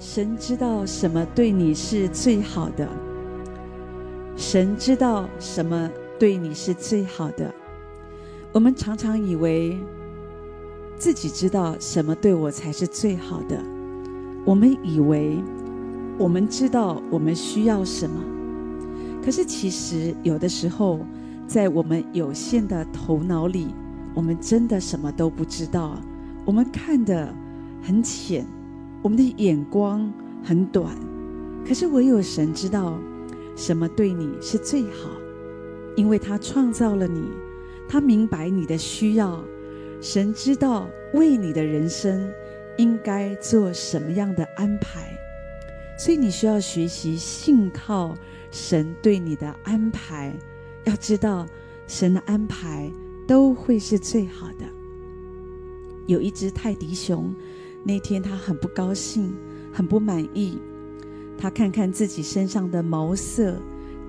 神知道什么对你是最好的。神知道什么对你是最好的。我们常常以为自己知道什么对我才是最好的。我们以为我们知道我们需要什么，可是其实有的时候，在我们有限的头脑里，我们真的什么都不知道。我们看得很浅，我们的眼光很短。可是唯有神知道什么对你是最好，因为他创造了你，他明白你的需要。神知道为你的人生应该做什么样的安排，所以你需要学习信靠神对你的安排。要知道，神的安排都会是最好的。有一只泰迪熊，那天他很不高兴，很不满意。他看看自己身上的毛色，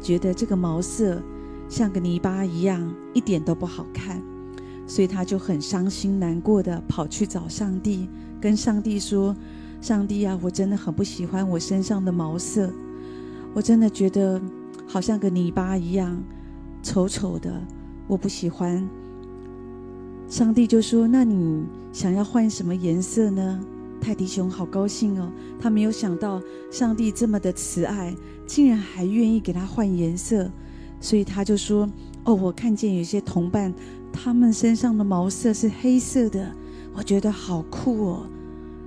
觉得这个毛色像个泥巴一样，一点都不好看，所以他就很伤心难过的跑去找上帝，跟上帝说：“上帝啊，我真的很不喜欢我身上的毛色，我真的觉得好像个泥巴一样，丑丑的，我不喜欢。”上帝就说：“那你想要换什么颜色呢？”泰迪熊好高兴哦，他没有想到上帝这么的慈爱，竟然还愿意给他换颜色，所以他就说：“哦，我看见有些同伴，他们身上的毛色是黑色的，我觉得好酷哦。”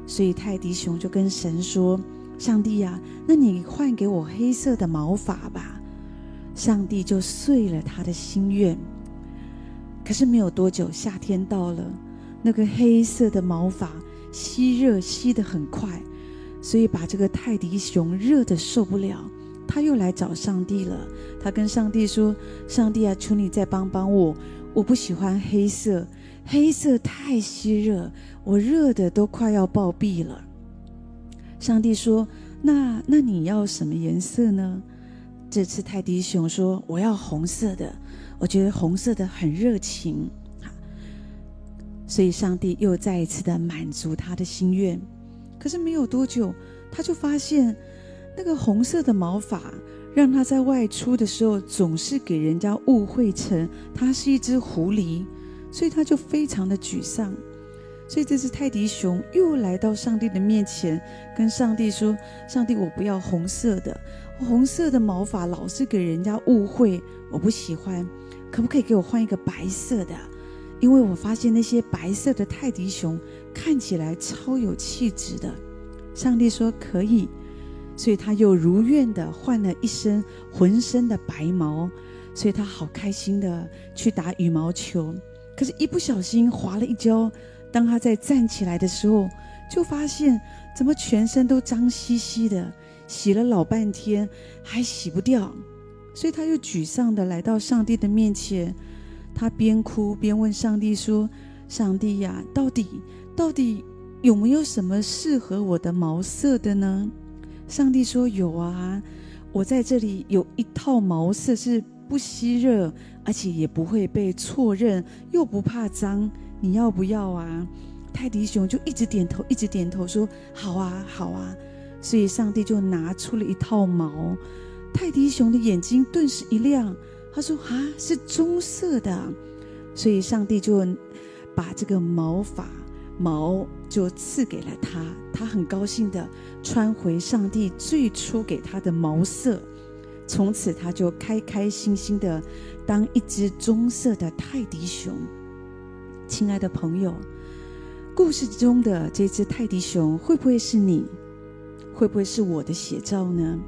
所以泰迪熊就跟神说：“上帝呀，那你换给我黑色的毛发吧。”上帝就遂了他的心愿。可是没有多久，夏天到了，那个黑色的毛发吸热吸得很快，所以把这个泰迪熊热得受不了。他又来找上帝了。他跟上帝说：“上帝啊，求你再帮帮我，我不喜欢黑色，黑色太吸热，我热得都快要暴毙了。”上帝说：“那那你要什么颜色呢？”这次泰迪熊说：“我要红色的。”我觉得红色的很热情，所以上帝又再一次的满足他的心愿。可是没有多久，他就发现那个红色的毛发让他在外出的时候总是给人家误会成他是一只狐狸，所以他就非常的沮丧。所以这只泰迪熊又来到上帝的面前，跟上帝说：“上帝，我不要红色的，红色的毛发老是给人家误会，我不喜欢。”可不可以给我换一个白色的？因为我发现那些白色的泰迪熊看起来超有气质的。上帝说可以，所以他又如愿的换了一身浑身的白毛，所以他好开心的去打羽毛球。可是，一不小心滑了一跤，当他在站起来的时候，就发现怎么全身都脏兮兮的，洗了老半天还洗不掉。所以他又沮丧地来到上帝的面前，他边哭边问上帝说：“上帝呀，到底到底有没有什么适合我的毛色的呢？”上帝说：“有啊，我在这里有一套毛色是不吸热，而且也不会被错认，又不怕脏，你要不要啊？”泰迪熊就一直点头，一直点头说：“好啊，好啊。”所以上帝就拿出了一套毛。泰迪熊的眼睛顿时一亮，他说：“啊，是棕色的。”所以上帝就把这个毛发毛就赐给了他，他很高兴的穿回上帝最初给他的毛色，从此他就开开心心的当一只棕色的泰迪熊。亲爱的朋友，故事中的这只泰迪熊会不会是你？会不会是我的写照呢？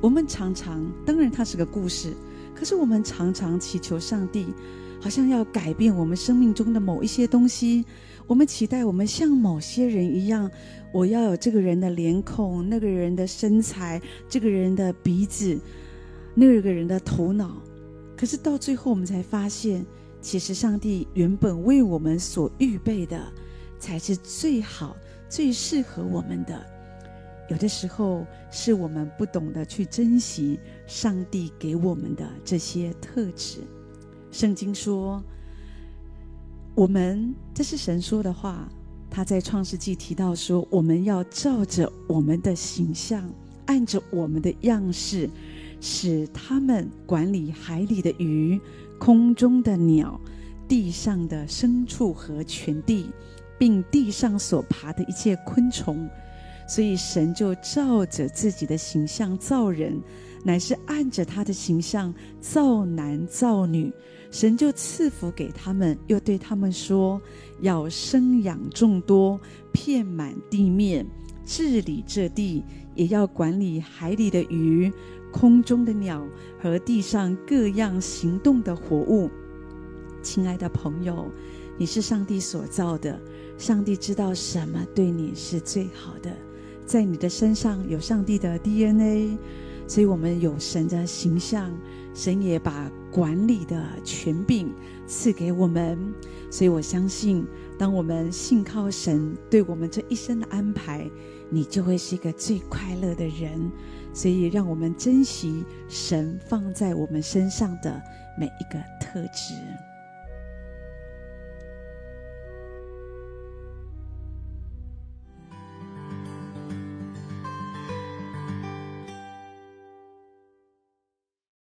我们常常，当然它是个故事，可是我们常常祈求上帝，好像要改变我们生命中的某一些东西。我们期待我们像某些人一样，我要有这个人的脸孔，那个人的身材，这个人的鼻子，那个人的头脑。可是到最后，我们才发现，其实上帝原本为我们所预备的，才是最好、最适合我们的。有的时候是我们不懂得去珍惜上帝给我们的这些特质。圣经说，我们这是神说的话，他在创世纪提到说，我们要照着我们的形象，按着我们的样式，使他们管理海里的鱼、空中的鸟、地上的牲畜和全地，并地上所爬的一切昆虫。所以神就照着自己的形象造人，乃是按着他的形象造男造女。神就赐福给他们，又对他们说：“要生养众多，遍满地面，治理这地，也要管理海里的鱼、空中的鸟和地上各样行动的活物。”亲爱的朋友，你是上帝所造的，上帝知道什么对你是最好的。在你的身上有上帝的 DNA，所以我们有神的形象，神也把管理的权柄赐给我们。所以我相信，当我们信靠神对我们这一生的安排，你就会是一个最快乐的人。所以，让我们珍惜神放在我们身上的每一个特质。